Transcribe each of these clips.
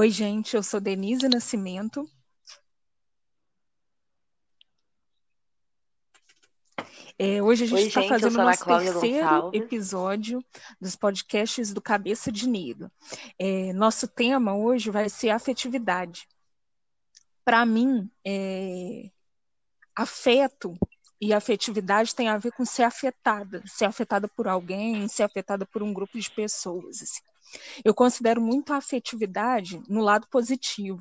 Oi, gente, eu sou Denise Nascimento. É, hoje a gente está fazendo o nosso terceiro Gonçalves. episódio dos podcasts do Cabeça de Negro. É, nosso tema hoje vai ser afetividade. Para mim, é, afeto e afetividade tem a ver com ser afetada, ser afetada por alguém, ser afetada por um grupo de pessoas. Assim. Eu considero muito a afetividade no lado positivo.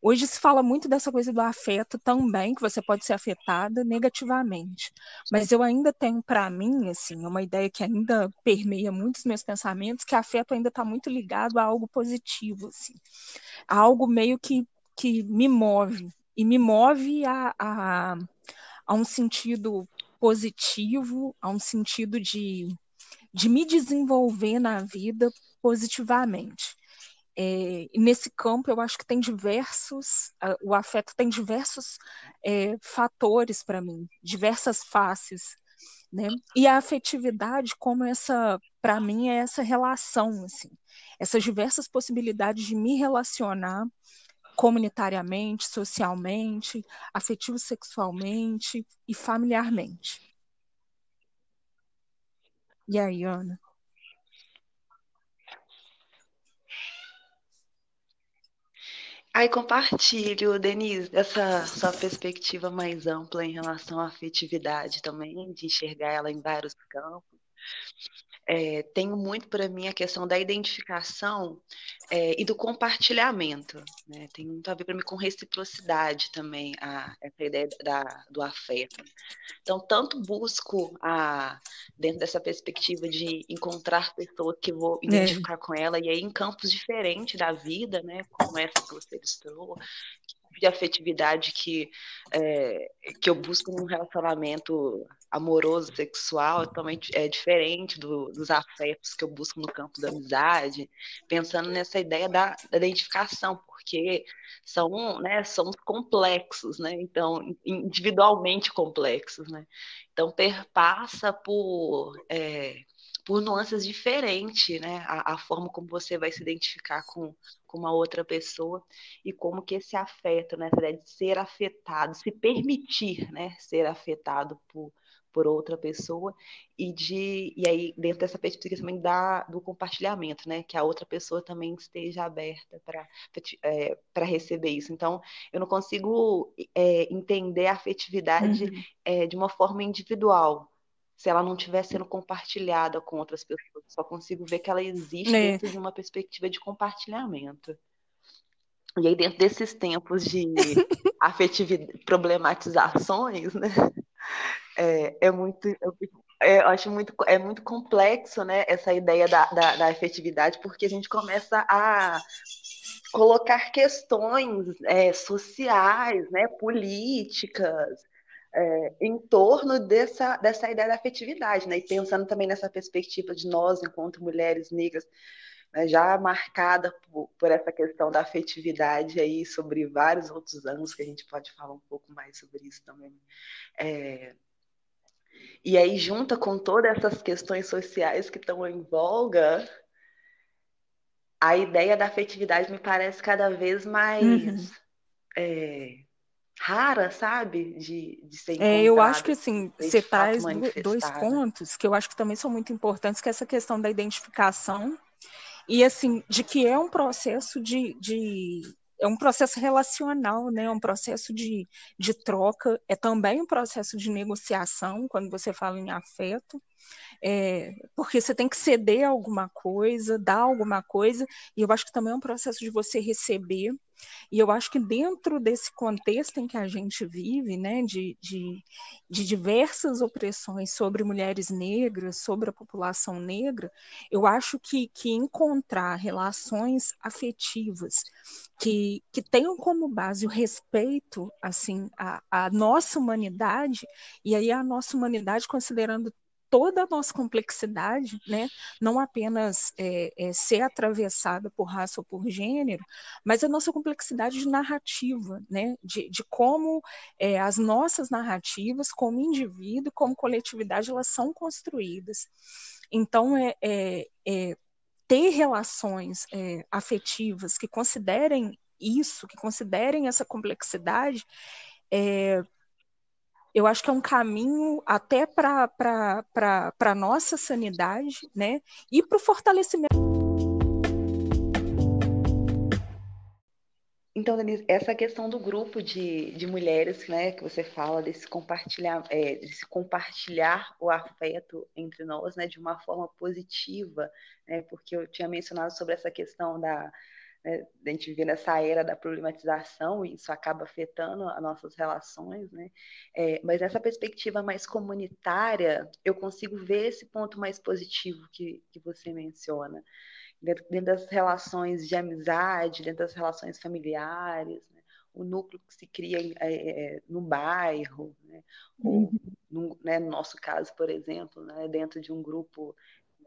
Hoje se fala muito dessa coisa do afeto também, que você pode ser afetada negativamente. Mas eu ainda tenho para mim, assim, uma ideia que ainda permeia muitos meus pensamentos, que afeto ainda está muito ligado a algo positivo, assim. A algo meio que, que me move. E me move a, a, a um sentido positivo, a um sentido de, de me desenvolver na vida positivamente. É, nesse campo, eu acho que tem diversos, o afeto tem diversos é, fatores para mim, diversas faces, né? E a afetividade, como essa, para mim, é essa relação, assim, essas diversas possibilidades de me relacionar comunitariamente, socialmente, afetivo sexualmente e familiarmente. E aí, Ana? Aí compartilho, Denise, essa sua perspectiva mais ampla em relação à afetividade também, de enxergar ela em vários campos é, tenho muito para mim a questão da identificação é, e do compartilhamento. Né? Tem muito a ver para mim com reciprocidade também, a, essa ideia da, do afeto. Então, tanto busco, a, dentro dessa perspectiva de encontrar pessoas que vou é. identificar é. com ela, e aí em campos diferentes da vida, né? como essa que você ilustrou, de afetividade que, é, que eu busco num relacionamento amoroso, sexual, totalmente é diferente do, dos afetos que eu busco no campo da amizade, pensando nessa ideia da, da identificação, porque são, né, são complexos, né? Então, individualmente complexos, né? Então, perpassa por é, por nuances diferentes, né? A, a, forma como você vai se identificar com, com uma outra pessoa e como que esse afeto, né? De ser afetado, se permitir, né? Ser afetado por, por outra pessoa e de e aí dentro dessa perspectiva também da, do compartilhamento, né? Que a outra pessoa também esteja aberta para é, para receber isso. Então eu não consigo é, entender a afetividade uhum. é, de uma forma individual se ela não estiver sendo compartilhada com outras pessoas. Só consigo ver que ela existe é. dentro de uma perspectiva de compartilhamento. E aí, dentro desses tempos de afetividade, problematizações, né? É, é muito. É, eu acho muito, é muito complexo, né, essa ideia da, da, da afetividade, porque a gente começa a colocar questões é, sociais, né, políticas, é, em torno dessa, dessa ideia da afetividade, né? E pensando também nessa perspectiva de nós, enquanto mulheres negras, né, já marcada por, por, essa questão da afetividade aí sobre vários outros anos, que a gente pode falar um pouco mais sobre isso também. É, e aí, junta com todas essas questões sociais que estão em voga, a ideia da afetividade me parece cada vez mais. Uhum. É, rara, sabe? De, de ser é, Eu acho que assim, você traz dois pontos que eu acho que também são muito importantes, que é essa questão da identificação e assim, de que é um processo de, de é um processo relacional, né? É um processo de, de troca, é também um processo de negociação quando você fala em afeto é, porque você tem que ceder alguma coisa, dar alguma coisa, e eu acho que também é um processo de você receber. E eu acho que dentro desse contexto em que a gente vive, né, de, de, de diversas opressões sobre mulheres negras, sobre a população negra, eu acho que, que encontrar relações afetivas que, que tenham como base o respeito assim à nossa humanidade, e aí a nossa humanidade considerando toda a nossa complexidade, né, não apenas é, é, ser atravessada por raça ou por gênero, mas a nossa complexidade de narrativa, né, de, de como é, as nossas narrativas, como indivíduo, como coletividade, elas são construídas. Então, é, é, é ter relações é, afetivas que considerem isso, que considerem essa complexidade, é, eu acho que é um caminho até para a nossa sanidade, né? E para o fortalecimento. Então, Denise, essa questão do grupo de, de mulheres, né, que você fala desse compartilhar, é, desse compartilhar o afeto entre nós, né, de uma forma positiva, né, porque eu tinha mencionado sobre essa questão da, né, a gente viver nessa era da problematização e isso acaba afetando as nossas relações, né? É, mas nessa perspectiva mais comunitária, eu consigo ver esse ponto mais positivo que, que você menciona. Dentro, dentro das relações de amizade, dentro das relações familiares, né? o núcleo que se cria é, é, no bairro, né? ou uhum. no, né, no nosso caso, por exemplo, né, dentro de um grupo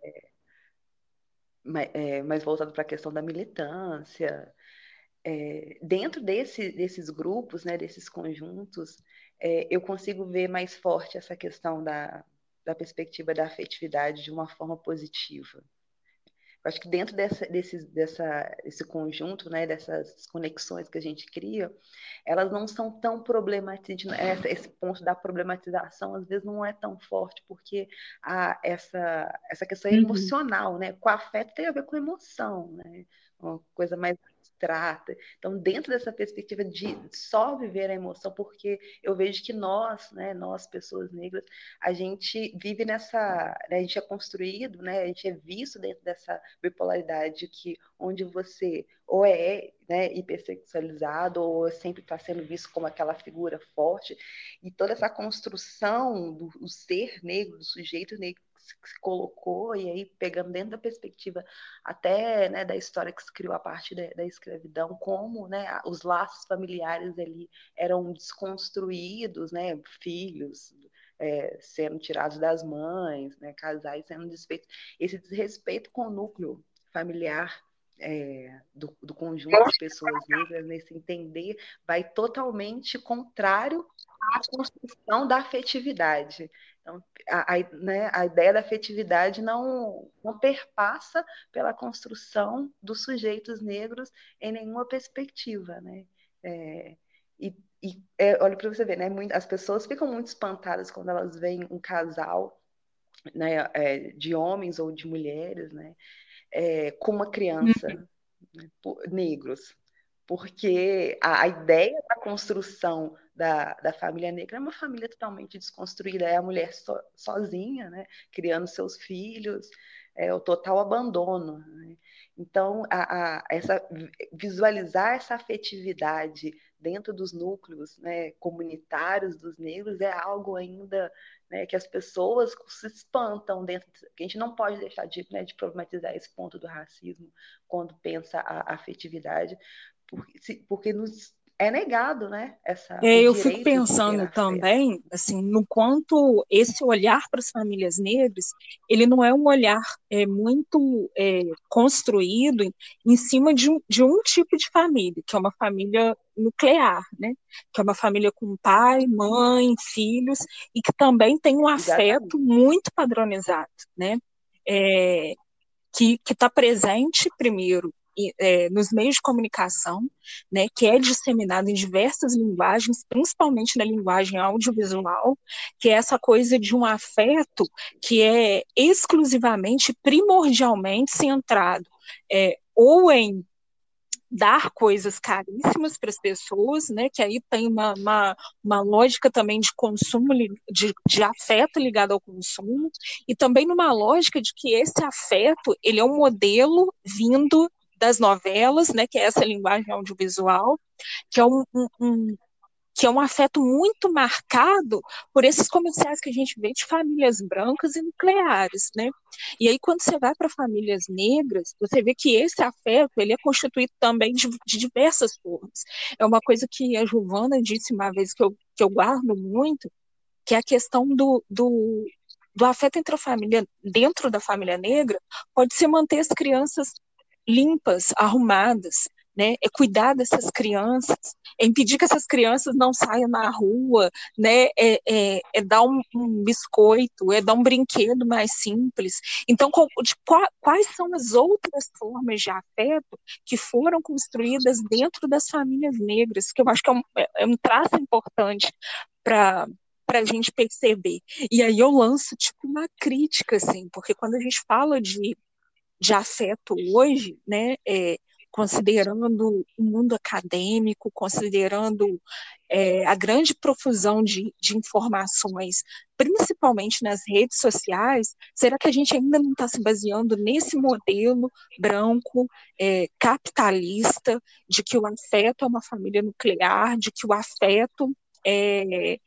é, é, mais voltado para a questão da militância. É, dentro desse, desses grupos, né, desses conjuntos, é, eu consigo ver mais forte essa questão da, da perspectiva da afetividade de uma forma positiva. Eu acho que dentro dessa, desse, dessa, desse conjunto, né, dessas conexões que a gente cria, elas não são tão problematizadas. Esse ponto da problematização, às vezes, não é tão forte, porque a, essa, essa questão é uhum. emocional, né? Com afeto tem a ver com emoção, né? Uma coisa mais trata. Então, dentro dessa perspectiva de só viver a emoção, porque eu vejo que nós, né, nós pessoas negras, a gente vive nessa, né, a gente é construído, né, a gente é visto dentro dessa bipolaridade que onde você ou é né, hipersexualizado ou sempre está sendo visto como aquela figura forte e toda essa construção do, ser negro, do sujeito negro se colocou, e aí pegando dentro da perspectiva até né, da história que se criou a partir da, da escravidão, como né, os laços familiares ali eram desconstruídos, né, filhos é, sendo tirados das mães, né, casais sendo desfeitos. Esse desrespeito com o núcleo familiar é, do, do, conjunto de pessoas negras, nesse entender, vai totalmente contrário à construção da afetividade. Então, a, a, né, a ideia da afetividade não, não perpassa pela construção dos sujeitos negros em nenhuma perspectiva. Né? É, e, e é, olha para você ver, né, muito, as pessoas ficam muito espantadas quando elas veem um casal né, é, de homens ou de mulheres né, é, com uma criança, uhum. né, por, negros, porque a, a, ideia da construção da, da família negra é uma família totalmente desconstruída, é a mulher so, sozinha, né, criando seus filhos, é o total abandono. Né? Então, a, a, essa, visualizar essa afetividade dentro dos núcleos né, comunitários dos negros é algo ainda né, que as pessoas se espantam dentro. A gente não pode deixar de, né, de problematizar esse ponto do racismo quando pensa a afetividade, porque, porque nos é negado, né? Essa, é, eu fico pensando também, assim, no quanto esse olhar para as famílias negras, ele não é um olhar é, muito é, construído em, em cima de um, de um tipo de família, que é uma família nuclear, né? Que é uma família com pai, mãe, filhos e que também tem um afeto muito padronizado, né? É, que está presente primeiro é, nos meios de comunicação, né, que é disseminado em diversas linguagens, principalmente na linguagem audiovisual, que é essa coisa de um afeto que é exclusivamente, primordialmente centrado é, ou em dar coisas caríssimas para as pessoas, né? Que aí tem uma, uma, uma lógica também de consumo, de, de afeto ligado ao consumo, e também numa lógica de que esse afeto ele é um modelo vindo das novelas, né, que é essa linguagem audiovisual, que é um, um, um que é um afeto muito marcado por esses comerciais que a gente vê de famílias brancas e nucleares, né? E aí quando você vai para famílias negras, você vê que esse afeto ele é constituído também de, de, diversas formas. É uma coisa que a Giovana disse uma vez que eu, que eu guardo muito, que é a questão do, do, do afeto entre a família, dentro da família negra, pode ser manter as crianças limpas, arrumadas, né? É cuidar dessas crianças, é impedir que essas crianças não saiam na rua, né? É, é, é dar um, um, biscoito, é dar um brinquedo mais simples. Então, de, quais são as outras formas de afeto que foram construídas dentro das famílias negras? Que eu acho que é um, é, é um traço importante para para a gente perceber. E aí eu lanço tipo uma crítica, assim, porque quando a gente fala de, de afeto hoje, né, é, considerando o mundo acadêmico, considerando é, a grande profusão de, de, informações, principalmente nas redes sociais, será que a gente ainda não está se baseando nesse modelo branco, é, capitalista, de que o afeto é uma família nuclear, de que o afeto é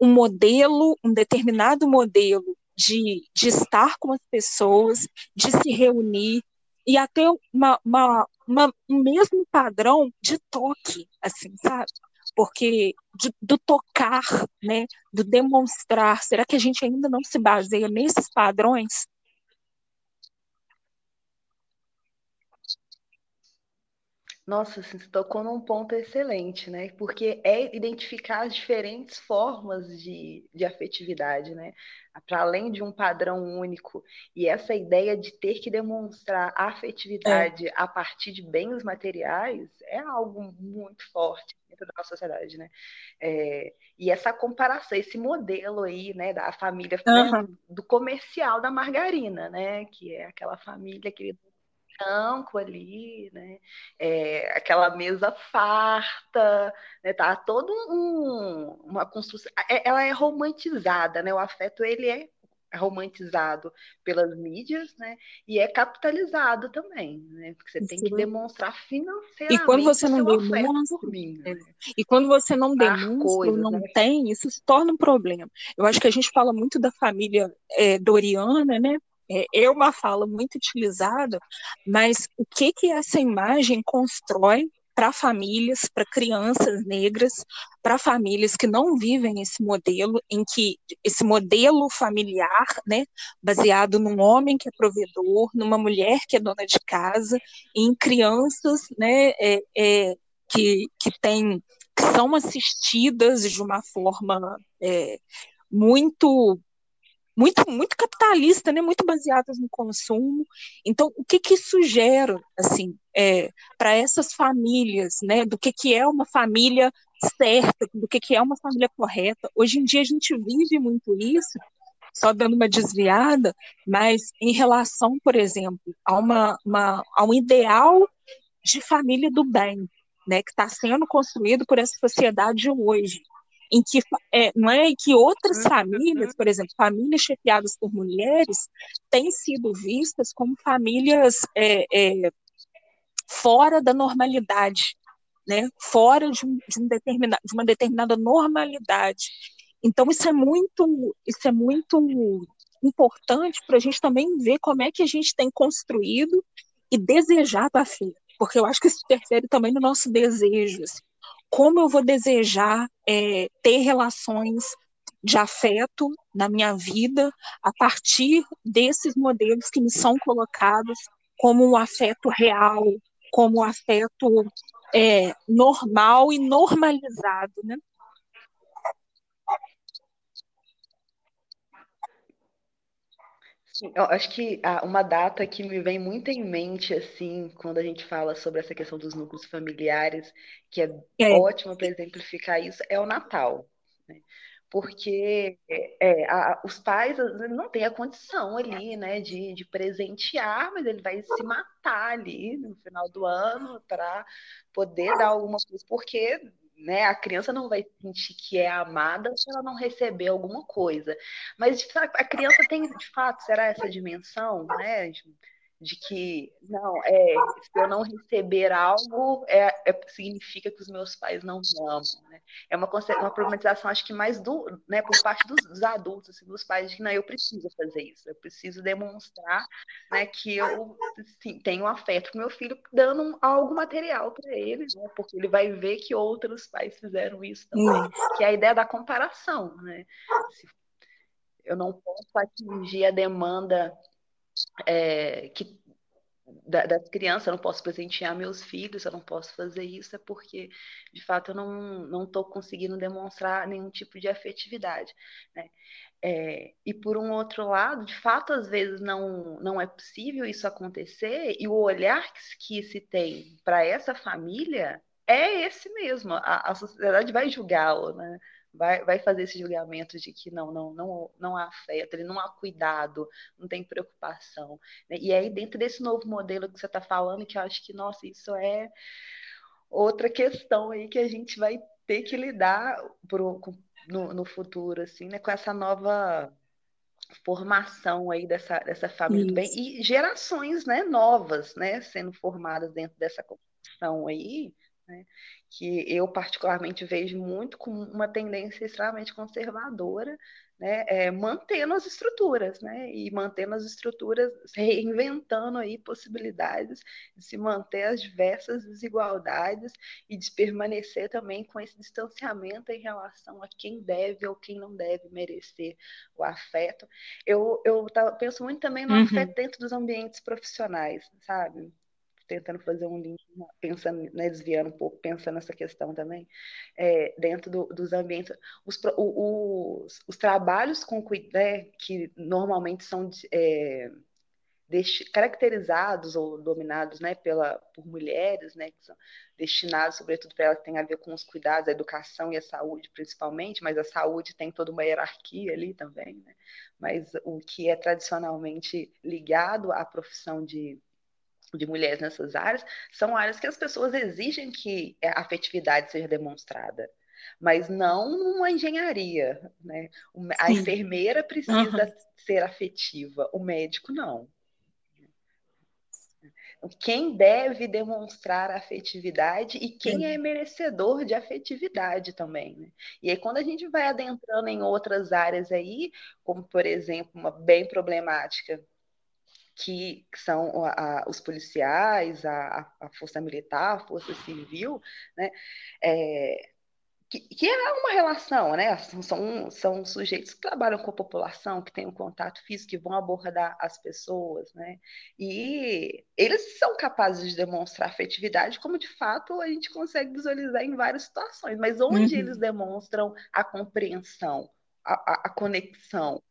um modelo, um determinado modelo de, de estar com as pessoas, de se reunir, e até uma, uma, uma, um mesmo padrão de toque, assim, sabe? Porque de, do tocar, né, do demonstrar, será que a gente ainda não se baseia nesses padrões? Nossa, você tocou num ponto excelente, né? Porque é identificar as diferentes formas de, de afetividade, né? Para além de um padrão único. E essa ideia de ter que demonstrar afetividade é. a partir de bens materiais é algo muito forte dentro da nossa sociedade, né? É, e essa comparação, esse modelo aí, né, da família uhum. do comercial da margarina, né? Que é aquela família que branco ali, né? É, aquela mesa farta, né? Tá todo um, uma construção. É, ela é romantizada, né? O afeto ele é romantizado pelas mídias, né? E é capitalizado também, né? Porque você Sim. tem que demonstrar financeiramente. E quando você não demonstra, mim, né? e quando você não demonstra, coisas, não né? tem, isso se torna um problema. Eu acho que a gente fala muito da família é, doriana, né? É, é uma fala muito utilizada, mas o que que essa imagem constrói para famílias, para crianças negras, para famílias que não vivem esse modelo, em que esse modelo familiar, né, baseado num homem que é provedor, numa mulher que é dona de casa, em crianças, né, é, é, que, que tem, que são assistidas de uma forma é, muito muito, muito capitalista, né? muito baseadas no consumo. Então, o que, que isso gera assim, é, para essas famílias, né? do que, que é uma família certa, do que, que é uma família correta? Hoje em dia a gente vive muito isso, só dando uma desviada, mas em relação, por exemplo, a, uma, uma, a um ideal de família do bem, né, que está sendo construído por essa sociedade hoje em que é, não é que outras uhum. famílias, por exemplo, famílias chefiadas por mulheres, têm sido vistas como famílias é, é, fora da normalidade, né? fora de, um, de, um determina, de uma determinada normalidade. Então isso é muito, isso é muito importante para a gente também ver como é que a gente tem construído e desejado a fé, porque eu acho que isso interfere também no nosso desejo. Assim como eu vou desejar é, ter relações de afeto na minha vida a partir desses modelos que me são colocados como um afeto real, como um afeto é, normal e normalizado, né? Eu acho que ah, uma data que me vem muito em mente, assim, quando a gente fala sobre essa questão dos núcleos familiares, que é, é. ótima para exemplificar isso, é o Natal. Né? Porque é, a, os pais não têm a condição ali, né, de, de presentear, mas ele vai se matar ali no final do ano para poder dar alguma coisa, porque né? A criança não vai sentir que é amada se ela não receber alguma coisa. Mas a criança tem, de fato, será essa dimensão, né? De, que, não, é, se eu não receber algo, é, é, significa que os meus pais não me amam, né? É uma, uma problematização, acho que mais do, né, por parte dos, dos adultos, assim, dos pais, de que, não, eu preciso fazer isso, eu preciso demonstrar, né, que eu assim, tenho afeto com meu filho, dando um, algo material para ele, né, porque ele vai ver que outros pais fizeram isso também, que é a ideia da comparação, né? Se eu não posso atingir a demanda é, que das crianças, eu não posso presentear meus filhos, eu não posso fazer isso, é porque, de fato, eu não estou conseguindo demonstrar nenhum tipo de afetividade. Né? É, e por um outro lado, de fato, às vezes não, não é possível isso acontecer, e o olhar que, que se tem para essa família é esse mesmo. A, a sociedade vai julgá-lo, né? Vai, vai fazer esse julgamento de que não, não, não, não há afeto, ele não há cuidado, não tem preocupação. Né? E aí, dentro desse novo modelo que você está falando, que eu acho que, nossa, isso é outra questão aí que a gente vai ter que lidar pro, no, no futuro, assim, né? Com essa nova formação aí dessa, dessa família do bem e gerações né, novas né, sendo formadas dentro dessa construção aí, né, que eu particularmente vejo muito com uma tendência extremamente conservadora, né, é, mantendo as estruturas, né, e mantendo as estruturas, reinventando aí possibilidades de se manter as diversas desigualdades e de permanecer também com esse distanciamento em relação a quem deve ou quem não deve merecer o afeto. Eu, eu penso muito também no uhum. afeto dentro dos ambientes profissionais, sabe? Tentando fazer um link, pensando, né, desviando um pouco, pensando nessa questão também, é, dentro do, dos ambientes, os, os, os trabalhos com né, que normalmente são é, caracterizados ou dominados né, pela, por mulheres, né, que são destinados, sobretudo, para elas que têm a ver com os cuidados, a educação e a saúde, principalmente, mas a saúde tem toda uma hierarquia ali também, né? mas o que é tradicionalmente ligado à profissão de de mulheres nessas áreas, são áreas que as pessoas exigem que a afetividade seja demonstrada, mas não uma engenharia. Né? A enfermeira precisa uhum. ser afetiva, o médico não. Quem deve demonstrar afetividade e quem é merecedor de afetividade também. Né? E aí, quando a gente vai adentrando em outras áreas aí, como por exemplo, uma bem problemática que, são a, os policiais, a, a, força militar, a força civil, né? É, que, que, é uma relação, né? São, são sujeitos que trabalham com a população, que têm um contato físico, que vão abordar as pessoas, né? E eles são capazes de demonstrar afetividade, como de fato a gente consegue visualizar em várias situações, mas onde uhum. eles demonstram a compreensão, a, a, a conexão?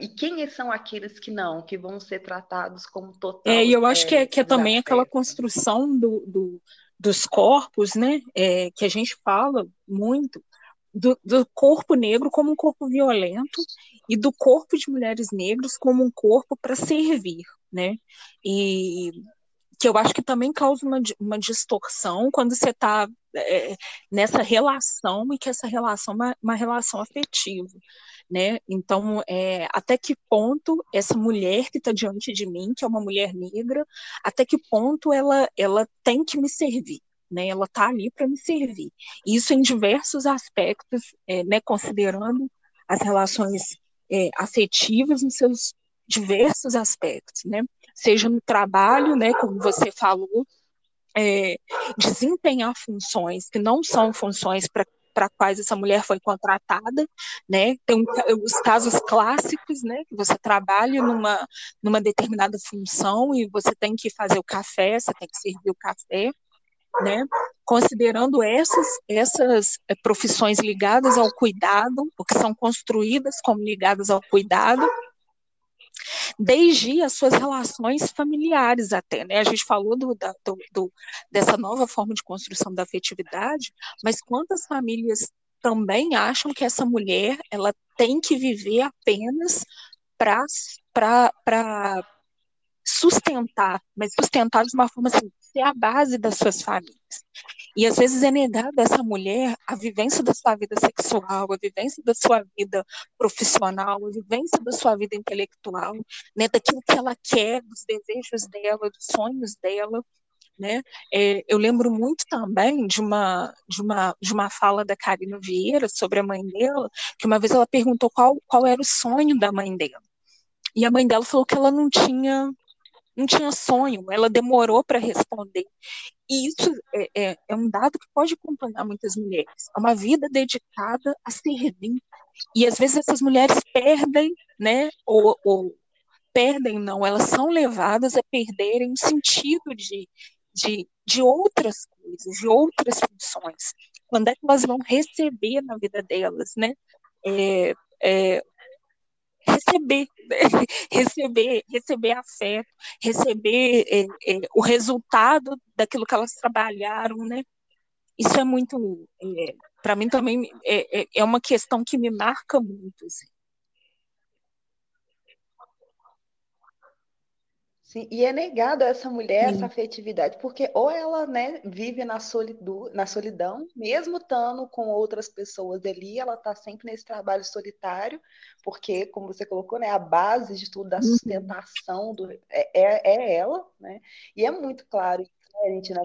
E quem são aqueles que não, que vão ser tratados como total? É, e eu acho é, que é, que é também aquela construção do, do, dos corpos, né? É, que a gente fala muito, do, do, corpo negro como um corpo violento e do corpo de mulheres negras como um corpo para servir, né? E que eu acho que também causa uma, uma distorção quando você está é, nessa relação e que essa relação é uma, uma relação afetiva né? Então, é, até que ponto essa mulher que está diante de mim, que é uma mulher negra, até que ponto ela, ela tem que me servir? Né, ela está ali para me servir. Isso em diversos aspectos, é, né, considerando as relações é, afetivas em seus diversos aspectos, né? Seja no trabalho, né, como você falou, é, desempenhar funções que não são funções para para quais essa mulher foi contratada, né? Tem um, os casos clássicos, né? Que você trabalha numa, numa determinada função e você tem que fazer o café, você tem que servir o café, né? Considerando essas, essas eh, profissões ligadas ao cuidado, ou que são construídas como ligadas ao cuidado, desde as suas relações familiares até, né? A gente falou do, da, do, dessa nova forma de construção da afetividade, mas quantas famílias também acham que essa mulher ela tem que viver apenas para sustentar, mas sustentar de uma forma assim, ser a base das suas famílias. E às vezes é negada essa mulher a vivência da sua vida sexual, a vivência da sua vida profissional, a vivência da sua vida intelectual, né, daquilo que ela quer, dos desejos dela, dos sonhos dela. Né? É, eu lembro muito também de uma, de, uma, de uma fala da Karina Vieira sobre a mãe dela, que uma vez ela perguntou qual, qual era o sonho da mãe dela. E a mãe dela falou que ela não tinha não tinha sonho, ela demorou para responder. E isso é, é, é, um dado que pode acompanhar muitas mulheres. É uma vida dedicada a servir. E às vezes essas mulheres perdem, né, ou, ou perdem, não, elas são levadas a perderem o sentido de, de, de outras coisas, de outras funções. Quando é que elas vão receber na vida delas, né? É, é, receber, receber, receber afeto, receber é, é, o resultado daquilo que elas trabalharam, né? Isso é muito, é, para mim também é, é, é uma questão que me marca muito. Assim. Sim, e é negado a essa mulher Sim. essa afetividade, porque ou ela né, vive na, solidu, na solidão, mesmo estando com outras pessoas ali, ela está sempre nesse trabalho solitário, porque, como você colocou, né, a base de tudo, da uhum. sustentação do, é, é, é ela, né? E é muito claro, né, gente, né,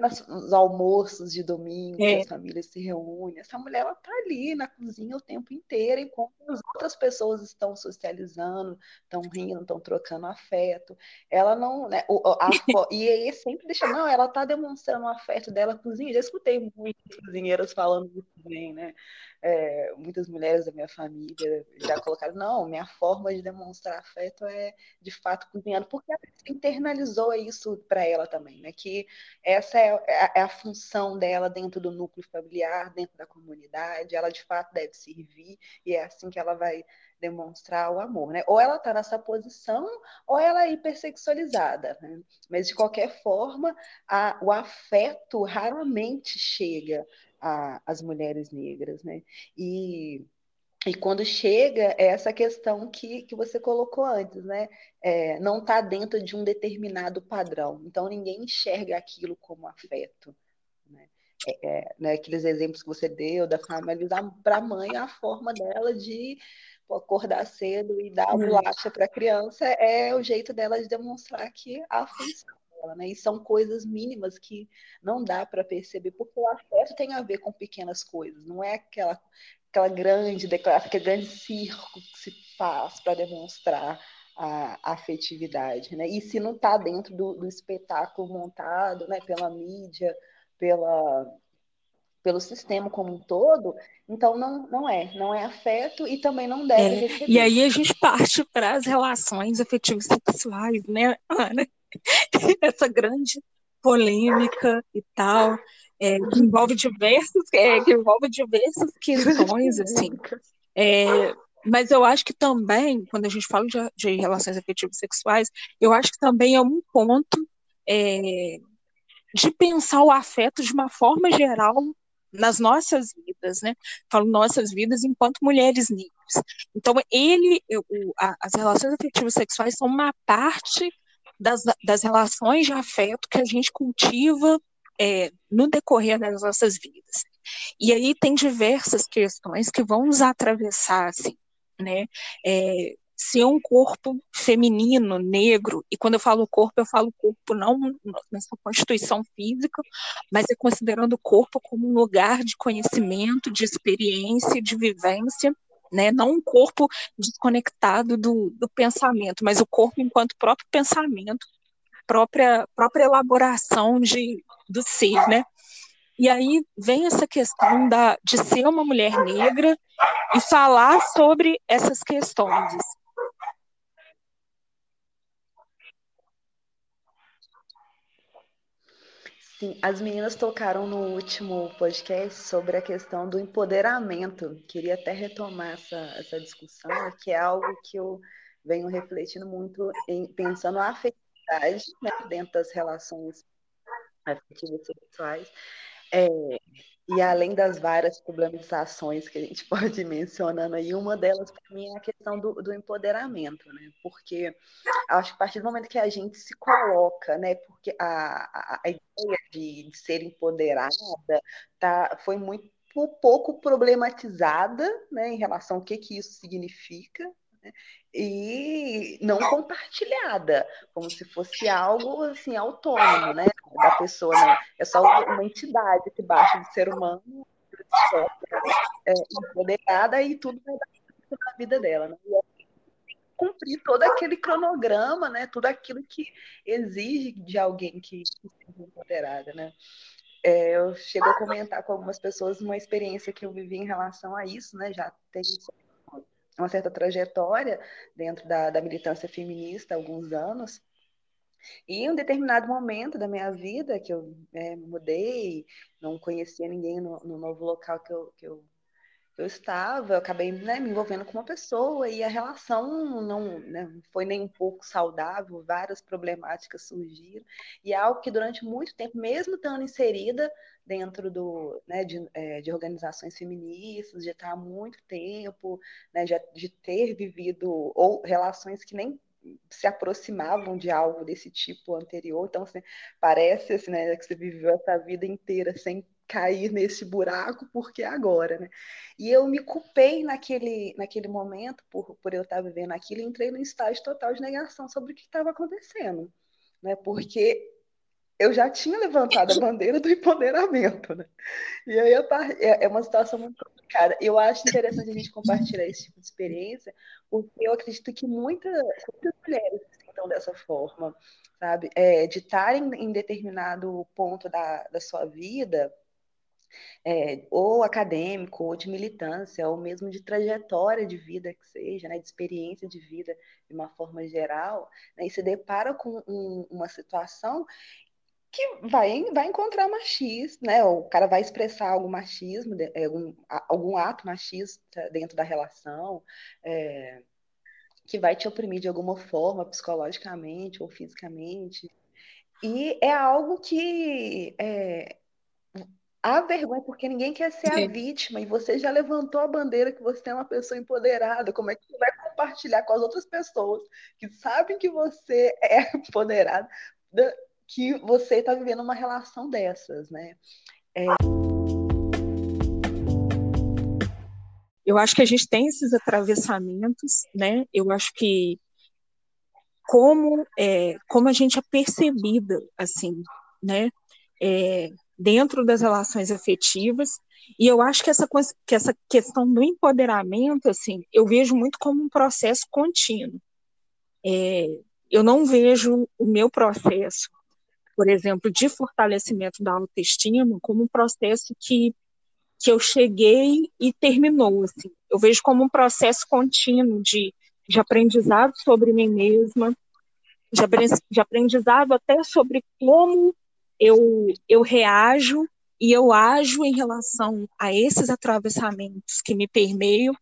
nos almoços de domingo, é. as famílias se reúnem. Essa mulher ela tá ali na cozinha o tempo inteiro, enquanto as outras pessoas estão socializando, estão rindo, estão trocando afeto. Ela não, né, a, e aí sempre deixa, não, ela tá demonstrando o afeto dela cozinha. Já escutei muitas cozinheiras falando isso bem, né? É, muitas mulheres da minha família já colocaram, não, minha forma de demonstrar afeto é de fato cozinhando, porque ela internalizou isso para ela também, né? Que essa é, é, é, a função dela dentro do núcleo familiar, dentro da comunidade, ela de fato deve servir, e é assim que ela vai demonstrar o amor, né? Ou ela está nessa posição, ou ela é hipersexualizada, né? Mas de qualquer forma, a, o afeto raramente chega a, as mulheres negras, né? E, e quando chega, é essa questão que, que você colocou antes, né? É, não está dentro de um determinado padrão. Então, ninguém enxerga aquilo como afeto. Né? É, é, né, aqueles exemplos que você deu da família, para a mãe, a forma dela de pô, acordar cedo e dar a uhum. bolacha para a criança é o jeito dela de demonstrar que a função dela, né? E são coisas mínimas que não dá para perceber, porque o afeto tem a ver com pequenas coisas, não é aquela, aquela grande declaração, aquele grande circo que se faz para demonstrar a, afetividade, né? E se não está dentro do, do, espetáculo montado, né, pela mídia, pela pelo sistema como um todo, então não, não é, não é afeto e também não deve é, receber. E aí a gente parte para as relações afetivas sexuais, né, Ana? essa grande polêmica e tal, é, que envolve diversos, é, que envolve diversas questões, assim. É, mas eu acho que também, quando a gente fala de, de, relações afetivas sexuais, eu acho que também é um ponto é, de pensar o afeto de uma forma geral nas nossas vidas, né? Falo nossas vidas enquanto mulheres negras. Então, ele, o, a, as relações afetivas sexuais são uma parte das, das relações de afeto que a gente cultiva é, no decorrer das nossas vidas. E aí tem diversas questões que vão nos atravessar, assim, né? É, se é um corpo feminino, negro, e quando eu falo corpo, eu falo corpo não nessa constituição física, mas é considerando o corpo como um lugar de conhecimento, de experiência, de vivência, né? Não um corpo desconectado do, do pensamento, mas o corpo enquanto próprio pensamento, própria, própria elaboração de, do ser, né? E aí vem essa questão da, de ser uma mulher negra e falar sobre essas questões. Sim, as meninas tocaram no último podcast sobre a questão do empoderamento. Queria até retomar essa, essa discussão, que é algo que eu venho refletindo muito, em, pensando a afetividade né, dentro das relações afetivas sexuais. É, e além das várias problematizações que a gente pode ir mencionando aí, uma delas para mim é a questão do, do, empoderamento, né? Porque acho que a partir do momento que a gente se coloca, né? Porque a, a, a ideia de, de, ser empoderada tá, foi muito pouco problematizada, né? Em relação ao que, que isso significa? E não compartilhada, como se fosse algo assim autônomo, né, da pessoa, né? é só uma entidade que baixa do ser humano, é, empoderada e tudo vai dar na vida dela, né? E cumprir todo aquele cronograma, né? Tudo aquilo que exige de alguém que, seja empoderada, né? É, eu chego a comentar com algumas pessoas uma experiência que eu vivi em relação a isso, né? Já tem uma certa trajetória dentro da, da militância feminista há alguns anos. E em um determinado momento da minha vida, que eu é, mudei, não conhecia ninguém no, no novo local que eu, que eu eu estava, eu acabei né, me envolvendo com uma pessoa e a relação não né, foi nem um pouco saudável, várias problemáticas surgiram, e é algo que durante muito tempo, mesmo estando inserida dentro do, né, de, é, de, organizações feministas, de estar há muito tempo, né, de, de ter vivido ou relações que nem se aproximavam de algo desse tipo anterior, então assim, parece assim, né, que você viveu essa vida inteira sem cair nesse buraco porque é agora, né? E eu me culpei naquele, naquele momento por, por eu estar vivendo aquilo e entrei num estágio total de negação sobre o que estava acontecendo, né? Porque eu já tinha levantado a bandeira do empoderamento, né? E aí é, é uma situação muito complicada. Eu acho interessante a gente compartilhar esse tipo de experiência, porque eu acredito que muitas, muitas mulheres sintam dessa forma, sabe? É, de estarem em determinado ponto da, da sua vida, é, ou acadêmico, ou de militância, ou mesmo de trajetória de vida que seja, né, de experiência de vida de uma forma geral, né, e se depara com um, uma situação que vai, vai encontrar machismo, né? O cara vai expressar algum machismo, algum, algum ato machista dentro da relação, é, que vai te oprimir de alguma forma, psicologicamente ou fisicamente. E é algo que é, a vergonha, porque ninguém quer ser a vítima, e você já levantou a bandeira que você é uma pessoa empoderada. Como é que você vai compartilhar com as outras pessoas que sabem que você é empoderada, que você está vivendo uma relação dessas, né? É... Eu acho que a gente tem esses atravessamentos, né? Eu acho que como é, como a gente é percebida assim, né? É, dentro das relações afetivas. E eu acho que essa, que essa questão do empoderamento, assim, eu vejo muito como um processo contínuo. É, eu não vejo o meu processo, por exemplo, de fortalecimento da autoestima como um processo que, que eu cheguei e terminou. Assim. Eu vejo como um processo contínuo de, de aprendizado sobre mim mesma, de, de aprendizado até sobre como eu, eu reajo e eu ajo em relação a esses atravessamentos que me permeiam.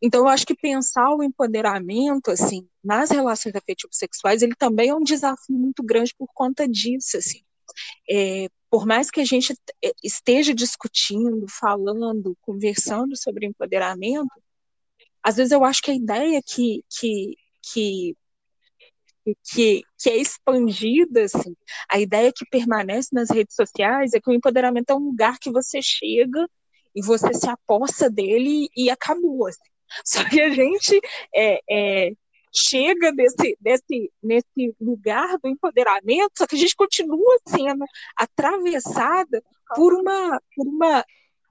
Então, eu acho que pensar o empoderamento, assim, nas relações afetivas sexuais, ele também é um desafio muito grande por conta disso, assim. É, por mais que a gente é, esteja discutindo, falando, conversando sobre empoderamento, às vezes eu acho que a ideia que, que, que que, que é expandida, assim, a ideia que permanece nas redes sociais é que o empoderamento é um lugar que você chega e você se aposta dele e acabou. Assim. Só que a gente é, é, chega desse, desse, nesse lugar do empoderamento, só que a gente continua sendo atravessada por uma, por uma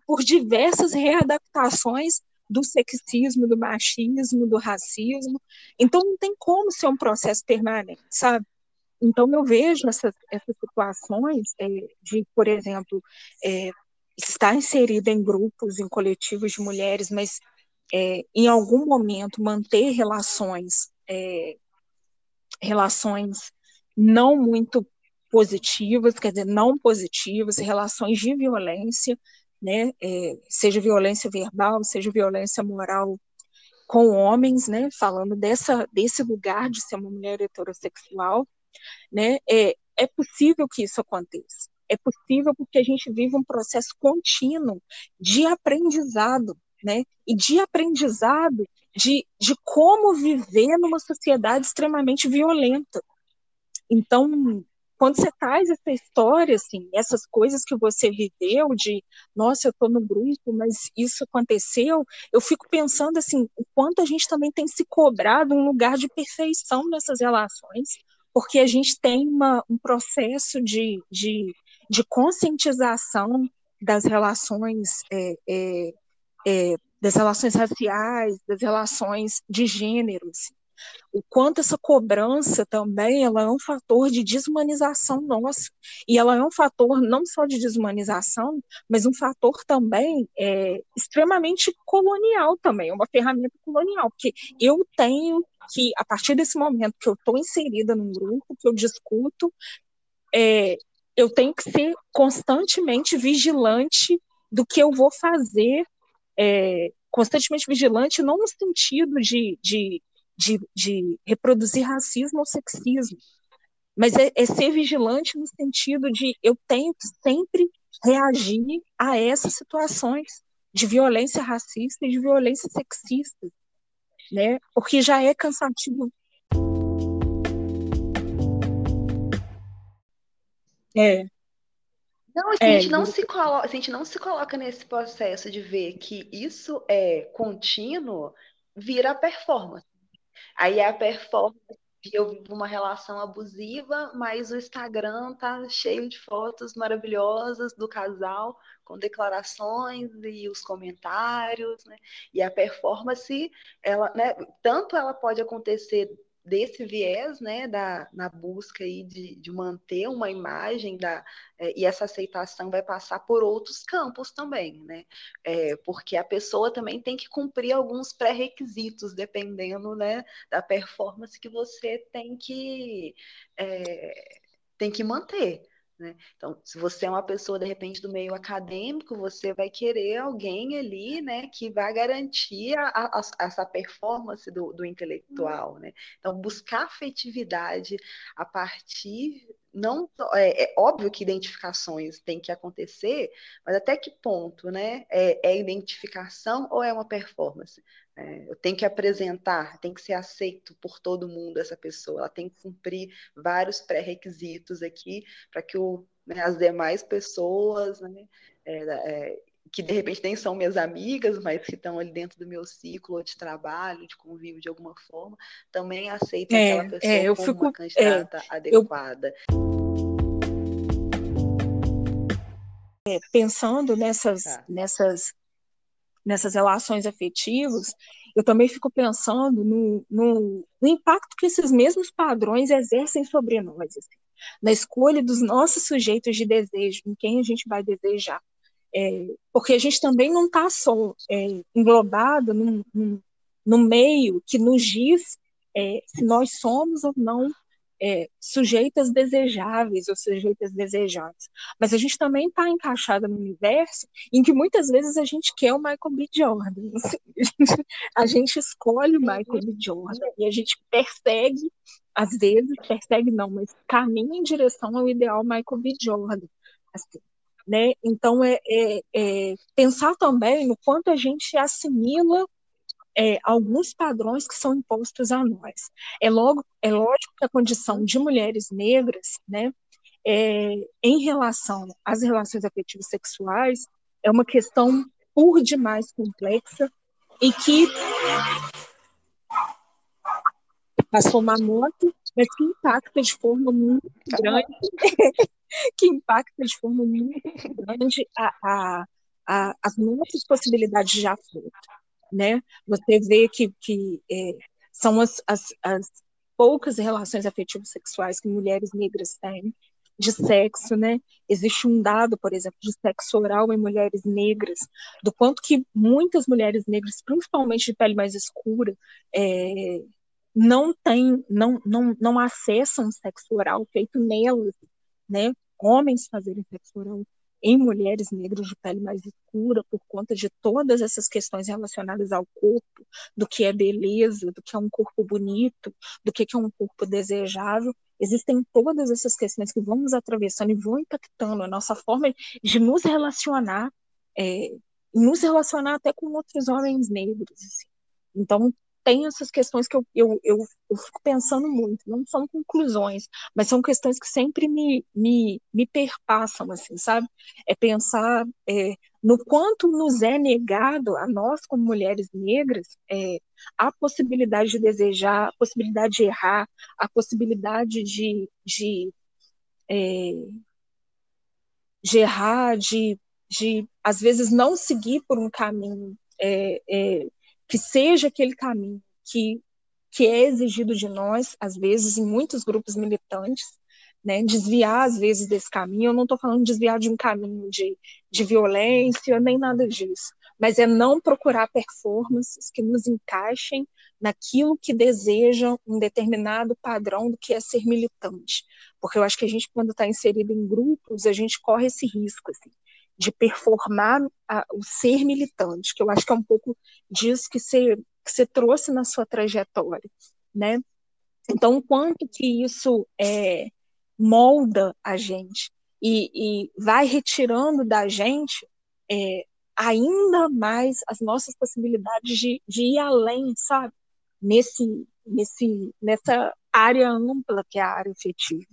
por diversas readaptações do sexismo, do machismo, do racismo. Então não tem como ser um processo permanente, sabe? Então eu vejo essas, essas situações é, de, por exemplo, é, estar inserida em grupos, em coletivos de mulheres, mas é, em algum momento manter relações, é, relações não muito positivas, quer dizer, não positivas, relações de violência, né, é, seja violência verbal, seja violência moral com homens, né, falando dessa, desse lugar de ser uma mulher heterossexual, né, é, é possível que isso aconteça. É possível porque a gente vive um processo contínuo de aprendizado, né, e de aprendizado de, de como viver numa sociedade extremamente violenta. Então, quando você traz essa história, assim, essas coisas que você viveu, de, nossa, eu estou no grupo, mas isso aconteceu, eu fico pensando, assim, o quanto a gente também tem se cobrado um lugar de perfeição nessas relações, porque a gente tem uma, um processo de, de, de conscientização das relações é, é, é, das relações raciais, das relações de gênero. Assim. o quanto essa cobrança também ela é um fator de desumanização nossa. E ela é um fator não só de desumanização, mas um fator também é, extremamente colonial também, uma ferramenta colonial, porque eu tenho que, a partir desse momento que eu estou inserida num grupo, que eu discuto, é, eu tenho que ser constantemente vigilante do que eu vou fazer, é, constantemente vigilante, não no sentido de, de de, de reproduzir racismo ou sexismo, mas é, é, ser vigilante no sentido de eu tenho que sempre reagir a essas situações de violência racista e de violência sexista, né? Porque já é cansativo. É. Não, se, é, a gente não se coloca, se a gente não se coloca nesse processo de ver que isso é contínuo, vira performance. Aí é a performance eu vivo uma relação abusiva, mas o Instagram tá cheio de fotos maravilhosas do casal, com declarações e os comentários, né? E a performance, ela, né, tanto ela pode acontecer desse viés, né, da, na busca aí de, de manter uma imagem da, é, e essa aceitação vai passar por outros campos também, né, é, porque a pessoa também tem que cumprir alguns pré-requisitos, dependendo, né, da performance que você tem que, é, tem que manter, né? Então, se você é uma pessoa, de repente, do meio acadêmico, você vai querer alguém ali né, que vai garantir a, a, essa performance do, do intelectual. Né? Então, buscar afetividade a partir não é, é, óbvio que identificações têm que acontecer, mas até que ponto, né? É, é identificação ou é uma performance? É, eu tenho que apresentar, tem que ser aceito por todo mundo essa pessoa, ela tem que cumprir vários pré-requisitos aqui para que o, né, as demais pessoas, né, é, é, que de repente nem são minhas amigas, mas que estão ali dentro do meu ciclo de trabalho, de convívio de alguma forma, também aceitem é, aquela pessoa é, como fico, uma candidata adequada. Eu... pensando nessas, tá. nessas nessas relações afetivas, eu também fico pensando no, no, no impacto que esses mesmos padrões exercem sobre nós, assim, na escolha dos nossos sujeitos de desejo, em quem a gente vai desejar. É, porque a gente também não está só é, englobado num, num, num, meio que nos diz é, se nós somos ou não é, sujeitas desejáveis ou sujeitas desejadas. Mas a gente também está encaixada no universo em que muitas vezes a gente quer o Michael B. Jordan. a gente escolhe o Michael B. Jordan e a gente persegue, às vezes, persegue não, mas caminha em direção ao ideal Michael B. Jordan. Assim, né? Então, é, é, é pensar também no quanto a gente assimila é, alguns padrões que são impostos a nós. É, logo, é lógico que a condição de mulheres negras, né, é, em relação às relações afetivas sexuais, é uma questão por demais complexa e que passou uma moto, mas que impacta de forma muito grande, que impacta de forma muito grande a, a, a, as nossas possibilidades de afeto né? Você vê que, que é, são as, as, as poucas relações afetivas sexuais que mulheres negras têm de sexo, né? Existe um dado, por exemplo, de sexo oral em mulheres negras, do quanto que muitas mulheres negras, principalmente de pele mais escura, é, não têm, não, não, não acessam sexo oral feito nelas, né? Homens fazerem sexo oral em mulheres negras de pele mais escura, por conta de todas essas questões relacionadas ao corpo, do que é beleza, do que é um corpo bonito, do que é um corpo desejável. Existem todas essas questões que vão nos atravessando e vão impactando a nossa forma de nos relacionar, é, nos relacionar até com outros homens negros. Assim. Então, tem essas questões que eu, eu, eu, eu, fico pensando muito, não são conclusões, mas são questões que sempre me, me, me perpassam, assim, sabe? É pensar é, no quanto nos é negado, a nós como mulheres negras, é, a possibilidade de desejar, a possibilidade de errar, a possibilidade de, de, é, de errar, de, de, às vezes, não seguir por um caminho é, é, que seja aquele caminho que que é exigido de nós, às vezes, em muitos grupos militantes, né, desviar, às vezes, desse caminho. Eu não estou falando de desviar de um caminho de, de violência, nem nada disso, mas é não procurar performances que nos encaixem naquilo que deseja um determinado padrão do que é ser militante. Porque eu acho que a gente, quando está inserido em grupos, a gente corre esse risco, assim, de performar a, o ser militante, que eu acho que é um pouco disso que você, que você trouxe na sua trajetória, né? Então, o quanto que isso é, molda a gente e, e vai retirando da gente é, ainda mais as nossas possibilidades de, de ir além, sabe? Nesse, nesse, nessa área ampla que é a área efetiva.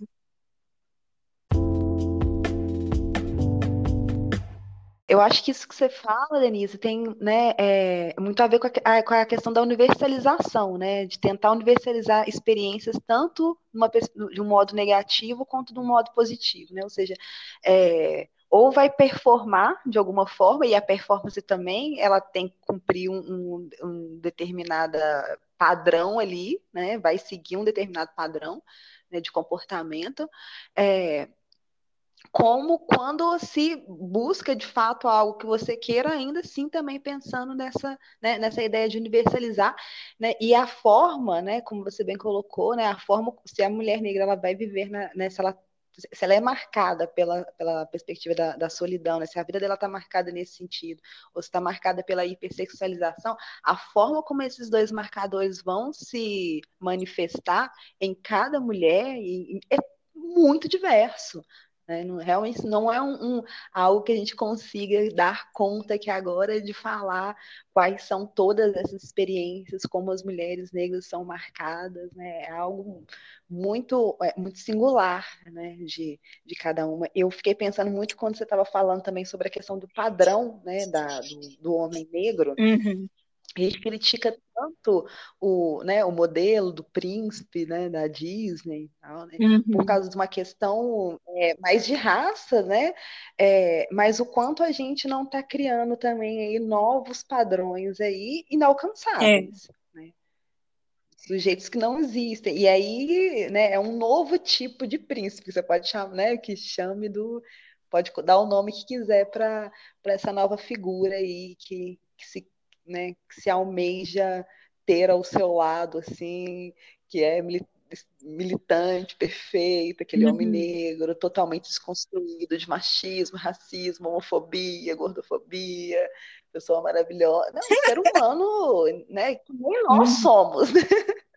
Eu acho que isso que você fala, Denise, tem né, é, muito a ver com a, com a, questão da universalização, né, de tentar universalizar experiências tanto numa, de um modo negativo quanto de um modo positivo, né? Ou seja, é, ou vai performar de alguma forma, e a performance também ela tem que cumprir um, um, um determinado padrão ali, né? Vai seguir um determinado padrão né, de comportamento. É, como quando se busca de fato algo que você queira, ainda assim também pensando nessa, né, nessa ideia de universalizar, né, e a forma, né, como você bem colocou, né, a forma se a mulher negra ela vai viver, na, né, se ela se ela é marcada pela, pela perspectiva da, da solidão, né? se a vida dela está marcada nesse sentido, ou se está marcada pela hipersexualização, a forma como esses dois marcadores vão se manifestar em cada mulher é muito diverso. Né? Não, realmente não é um, um, algo que a gente consiga dar conta que agora de falar quais são todas essas experiências, como as mulheres negras são marcadas, né? é algo muito, é, muito singular né? de, de cada uma. Eu fiquei pensando muito quando você estava falando também sobre a questão do padrão né? da, do, do homem negro. Uhum a gente critica tanto o, né, o modelo do príncipe né, da Disney, tal, né, uhum. por causa de uma questão é, mais de raça, né, é, mas o quanto a gente não está criando também aí novos padrões aí inalcançáveis. É. Né, sujeitos que não existem. E aí né, é um novo tipo de príncipe, você pode chamar, né, que chame do. Pode dar o nome que quiser para essa nova figura aí que, que se né, que se almeja ter ao seu lado, assim, que é militante, perfeito, aquele uhum. homem negro, totalmente desconstruído de machismo, racismo, homofobia, gordofobia, pessoa maravilhosa. Não, um ser humano, né, que nem nós uhum. somos, né?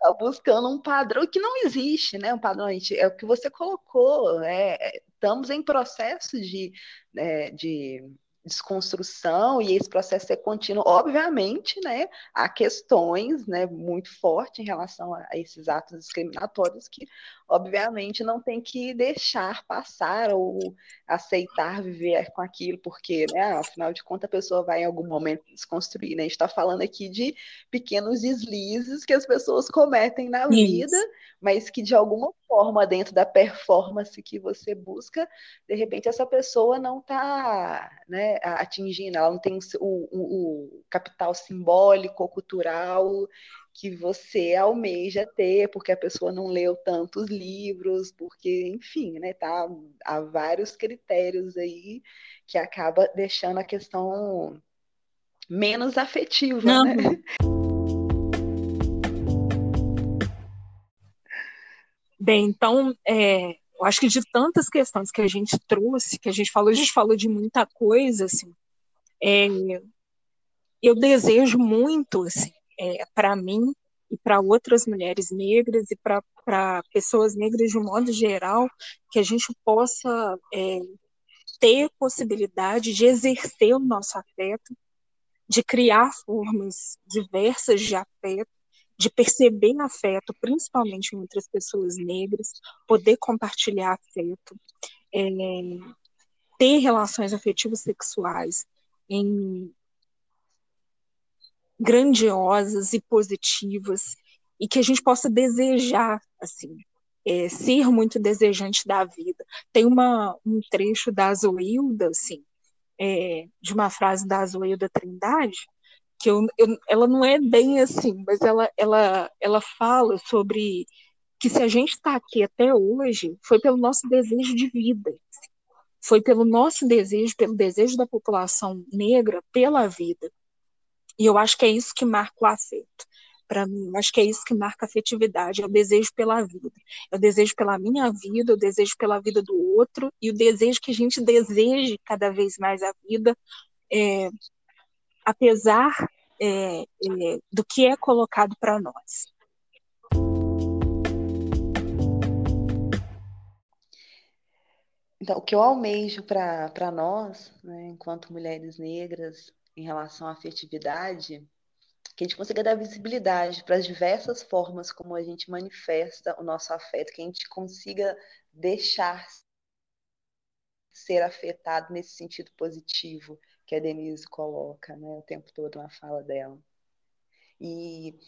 Tá buscando um padrão que não existe, né? Um padrão, é o que você colocou, é, é estamos em processo de, é, de desconstrução e esse processo é contínuo, obviamente, né, há questões, né, muito fortes em relação a, esses atos discriminatórios que, obviamente, não tem que deixar passar ou aceitar viver com aquilo, porque, né, afinal de contas, a pessoa vai em algum momento desconstruir, né, a gente está falando aqui de pequenos deslizes que as pessoas cometem na Isso. vida, mas que, de alguma forma, dentro da performance que você busca, de repente essa pessoa não está, né, atingindo, ela não tem o, o, o capital simbólico, cultural que você almeja ter, porque a pessoa não leu tantos livros, porque, enfim, né, tá, há vários critérios aí que acaba deixando a questão menos afetiva, não. né? Bem, então, é, eu acho que de tantas questões que a gente trouxe, que a gente falou, a gente falou de muita coisa, assim, é, eu desejo muito, assim, é, para mim e para outras mulheres negras e para pessoas negras de um modo geral, que a gente possa é, ter possibilidade de exercer o nosso afeto, de criar formas diversas de afeto, de perceber afeto, principalmente em outras pessoas negras, poder compartilhar afeto, é, ter relações afetivas sexuais em grandiosas e positivas e que a gente possa desejar assim é, ser muito desejante da vida tem uma, um trecho da Zoilda assim é, de uma frase da Zoilda Trindade que eu, eu, ela não é bem assim, mas ela, ela, ela fala sobre que se a gente está aqui até hoje, foi pelo nosso desejo de vida, foi pelo nosso desejo, pelo desejo da população negra pela vida. E eu acho que é isso que marca o afeto. Para mim, eu acho que é isso que marca a afetividade, é o desejo pela vida. É o desejo pela minha vida, o desejo pela vida do outro e o desejo que a gente deseje cada vez mais a vida, é, apesar é, é, do que é colocado para nós. Então, o que eu almejo para nós, né, enquanto mulheres negras, em relação à afetividade, que a gente consiga dar visibilidade para as diversas formas como a gente manifesta o nosso afeto, que a gente consiga deixar ser afetado nesse sentido positivo que a Denise coloca né, o tempo todo na fala dela. E